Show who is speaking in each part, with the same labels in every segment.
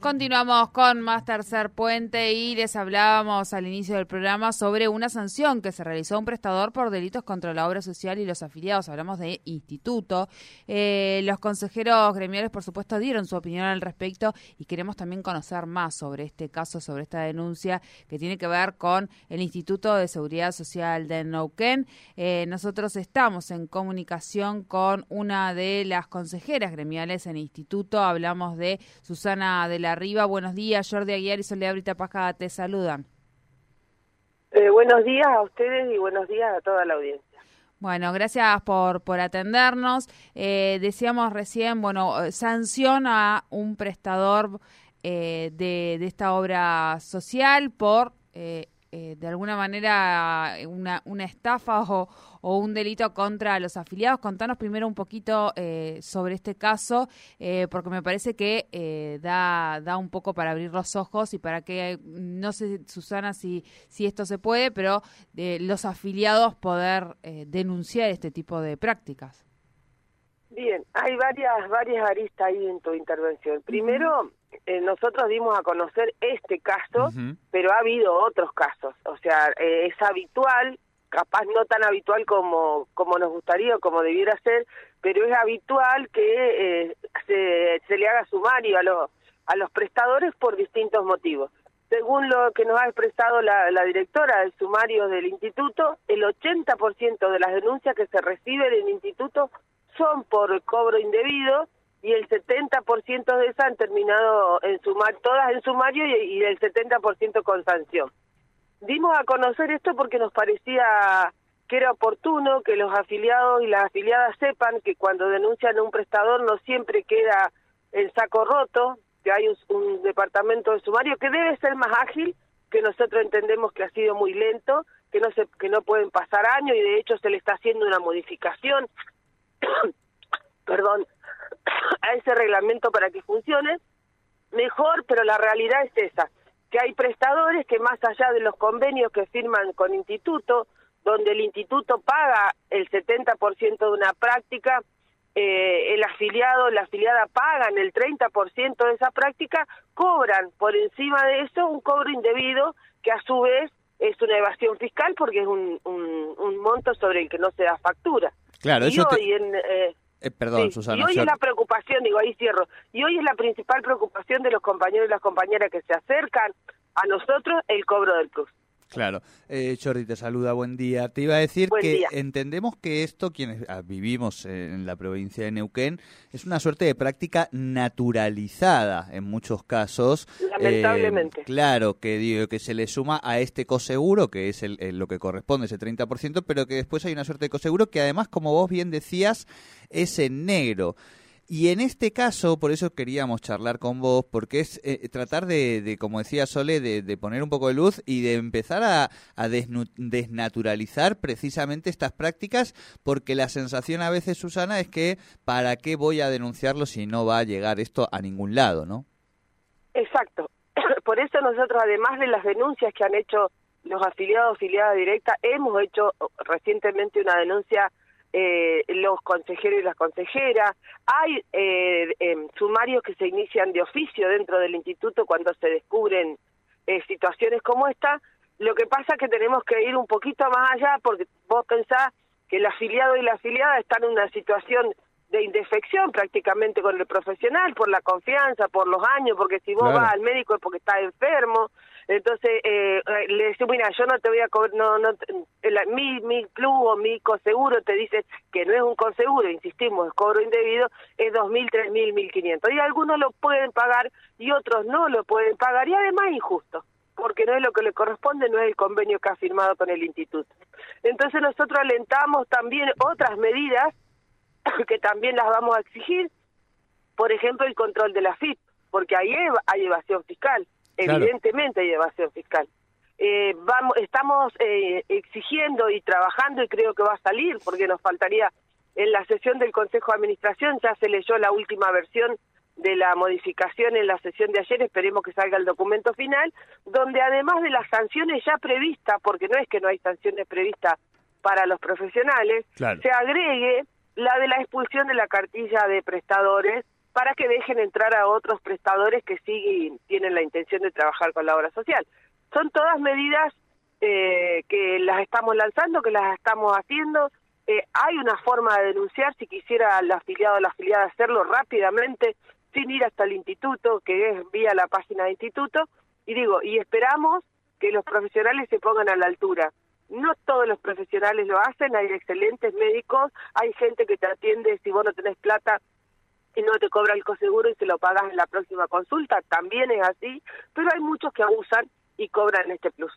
Speaker 1: Continuamos con más tercer puente y les hablábamos al inicio del programa sobre una sanción que se realizó a un prestador por delitos contra la obra social y los afiliados. Hablamos de instituto. Eh, los consejeros gremiales, por supuesto, dieron su opinión al respecto y queremos también conocer más sobre este caso, sobre esta denuncia que tiene que ver con el Instituto de Seguridad Social de Neuquén. Eh, nosotros estamos en comunicación con una de las consejeras gremiales en instituto. Hablamos de Susana de la Arriba. Buenos días, Jordi Aguiar y Soledad Brita Pasca te saludan.
Speaker 2: Eh, buenos días a ustedes y buenos días a toda la audiencia.
Speaker 1: Bueno, gracias por, por atendernos. Eh, decíamos recién, bueno, sanciona un prestador eh, de, de, esta obra social por eh, eh, de alguna manera una, una estafa o, o, un delito contra los afiliados. Contanos primero un poquito eh, sobre este caso, eh, porque me parece que eh, da, da un poco para abrir los ojos y para que, no sé, Susana, si, si esto se puede, pero los afiliados poder eh, denunciar este tipo de prácticas.
Speaker 2: Bien, hay varias, varias aristas ahí en tu intervención. Primero, eh, nosotros dimos a conocer este caso, uh -huh. pero ha habido otros casos. O sea, eh, es habitual, capaz no tan habitual como, como nos gustaría o como debiera ser, pero es habitual que eh, se, se le haga sumario a, los a los prestadores por distintos motivos. Según lo que nos ha expresado la, la directora del sumario del instituto, el 80% de las denuncias que se reciben en el instituto son por cobro indebido y el 70% de esas han terminado en sumar todas en sumario y, y el 70% con sanción. Dimos a conocer esto porque nos parecía que era oportuno que los afiliados y las afiliadas sepan que cuando denuncian a un prestador no siempre queda el saco roto, que hay un, un departamento de sumario que debe ser más ágil, que nosotros entendemos que ha sido muy lento, que no se que no pueden pasar años y de hecho se le está haciendo una modificación perdón, a ese reglamento para que funcione mejor, pero la realidad es esa, que hay prestadores que más allá de los convenios que firman con instituto, donde el instituto paga el 70% de una práctica, eh, el afiliado, la afiliada pagan el 30% de esa práctica, cobran por encima de eso un cobro indebido que a su vez es una evasión fiscal porque es un, un, un monto sobre el que no se da factura.
Speaker 3: Claro,
Speaker 2: y
Speaker 3: eso
Speaker 2: hoy
Speaker 3: te...
Speaker 2: en, eh,
Speaker 3: eh, perdón,
Speaker 2: sí,
Speaker 3: Susana.
Speaker 2: Y hoy
Speaker 3: yo...
Speaker 2: es la preocupación, digo, ahí cierro, y hoy es la principal preocupación de los compañeros y las compañeras que se acercan a nosotros, el cobro del plus.
Speaker 3: Claro. Eh, Jordi te saluda, buen día. Te iba a decir
Speaker 2: buen
Speaker 3: que
Speaker 2: día.
Speaker 3: entendemos que esto, quienes vivimos en la provincia de Neuquén, es una suerte de práctica naturalizada en muchos casos.
Speaker 2: Lamentablemente.
Speaker 3: Eh, claro, que digo que se le suma a este coseguro, que es el, el, lo que corresponde, ese 30%, pero que después hay una suerte de coseguro que además, como vos bien decías, es en negro. Y en este caso, por eso queríamos charlar con vos, porque es eh, tratar de, de, como decía Sole, de, de, poner un poco de luz y de empezar a, desnaturalizar precisamente estas prácticas, porque la sensación a veces, Susana, es que ¿para qué voy a denunciarlo si no va a llegar esto a ningún lado, no?
Speaker 2: Exacto. Por eso nosotros, además de las denuncias que han hecho los afiliados, afiliadas directas, hemos hecho recientemente una denuncia eh, los consejeros y las consejeras. Hay eh, eh, sumarios que se inician de oficio dentro del instituto cuando se descubren eh, situaciones como esta. Lo que pasa es que tenemos que ir un poquito más allá porque vos pensás que el afiliado y la afiliada están en una situación de indefección prácticamente con el profesional por la confianza, por los años, porque si vos claro. vas al médico es porque estás enfermo. Entonces, eh, le decimos, mira, yo no te voy a cobrar, no, no, la, mi, mi club o mi coseguro te dice que no es un coseguro, insistimos, es cobro indebido, es 2.000, 3.000, 1.500. Y algunos lo pueden pagar y otros no lo pueden pagar, y además injusto porque no es lo que le corresponde, no es el convenio que ha firmado con el instituto. Entonces nosotros alentamos también otras medidas que también las vamos a exigir, por ejemplo el control de la FIP, porque ahí hay evasión fiscal, claro. evidentemente hay evasión fiscal. Eh, vamos, estamos eh, exigiendo y trabajando y creo que va a salir, porque nos faltaría en la sesión del Consejo de Administración, ya se leyó la última versión de la modificación en la sesión de ayer, esperemos que salga el documento final, donde además de las sanciones ya previstas, porque no es que no hay sanciones previstas para los profesionales, se agregue la de la expulsión de la cartilla de prestadores para que dejen entrar a otros prestadores que sí tienen la intención de trabajar con la obra social. Son todas medidas eh, que las estamos lanzando, que las estamos haciendo. Eh, hay una forma de denunciar, si quisiera el afiliado o la afiliada hacerlo rápidamente, sin ir hasta el instituto, que es vía la página de instituto, y digo, y esperamos que los profesionales se pongan a la altura. No todos los profesionales lo hacen, hay excelentes médicos, hay gente que te atiende si vos no tenés plata y no te cobra el coseguro y se lo pagas en la próxima consulta, también es así, pero hay muchos que abusan y cobran este plus.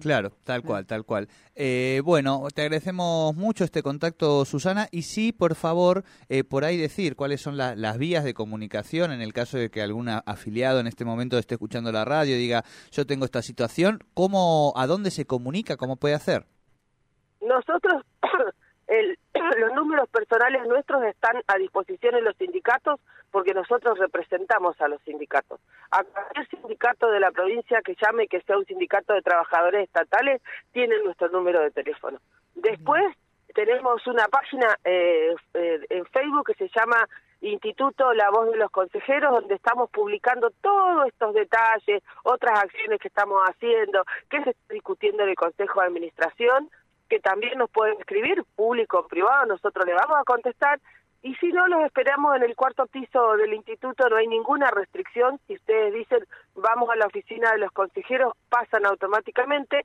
Speaker 3: Claro, tal cual, tal cual. Eh, bueno, te agradecemos mucho este contacto, Susana, y sí, por favor, eh, por ahí decir cuáles son las vías de comunicación en el caso de que algún afiliado en este momento esté escuchando la radio y diga, yo tengo esta situación, ¿cómo, a dónde se comunica, cómo puede hacer?
Speaker 2: Nosotros el, los números personales nuestros están a disposición en los sindicatos porque nosotros representamos a los sindicatos. A cualquier sindicato de la provincia que llame que sea un sindicato de trabajadores estatales tiene nuestro número de teléfono. Después tenemos una página eh, eh, en Facebook que se llama Instituto La Voz de los Consejeros, donde estamos publicando todos estos detalles, otras acciones que estamos haciendo, que se está discutiendo en el Consejo de Administración que también nos pueden escribir, público o privado, nosotros le vamos a contestar. Y si no, los esperamos en el cuarto piso del instituto, no hay ninguna restricción. Si ustedes dicen, vamos a la oficina de los consejeros, pasan automáticamente.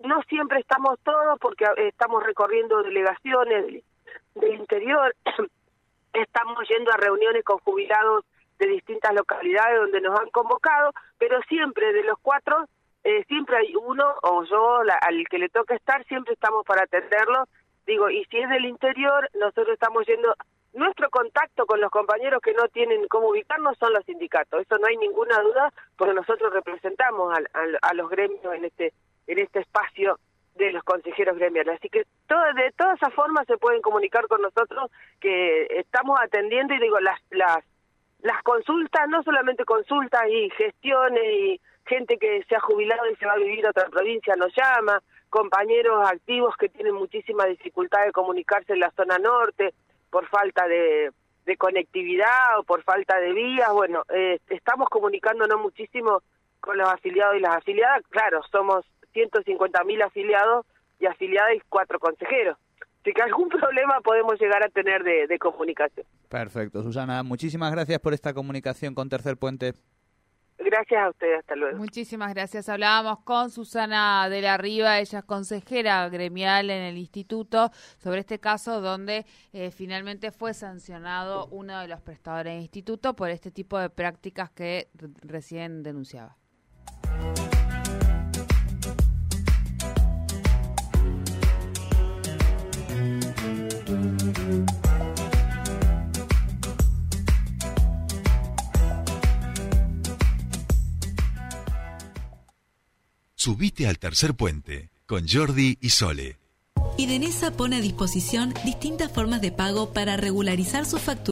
Speaker 2: No siempre estamos todos porque eh, estamos recorriendo delegaciones del, del interior, estamos yendo a reuniones con jubilados de distintas localidades donde nos han convocado, pero siempre de los cuatro eh, siempre hay uno o yo al que le toca estar, siempre estamos para atenderlo. Digo, y si es del interior, nosotros estamos yendo, nuestro contacto con los compañeros que no tienen cómo ubicarnos son los sindicatos, eso no hay ninguna duda, porque nosotros representamos a, los gremios en este, en este espacio de los consejeros gremiales. Así que todo, de todas esas formas se pueden comunicar con nosotros que estamos atendiendo y digo, las, las, las consultas, no solamente consultas y gestiones y gente que se ha jubilado y se va a vivir a otra provincia nos llama, compañeros activos que tienen muchísima dificultad de comunicarse en la zona norte por falta de, conectividad o por falta de vías. Bueno, eh, estamos comunicándonos muchísimo con los afiliados y las afiliadas. Claro, somos 150 mil afiliados y afiliadas y cuatro consejeros. Así que algún problema podemos llegar a tener de, de comunicación.
Speaker 3: Perfecto, Susana. Muchísimas gracias por esta comunicación con Tercer Puente.
Speaker 2: Gracias a ustedes, hasta luego.
Speaker 1: Muchísimas gracias. Hablábamos con Susana de la Riva, ella es consejera gremial en el instituto, sobre este caso donde eh, finalmente fue sancionado uno de los prestadores del instituto por este tipo de prácticas que recién denunciaba.
Speaker 4: Subite al tercer puente con Jordi y Sole.
Speaker 5: Idenesa pone a disposición distintas formas de pago para regularizar su factura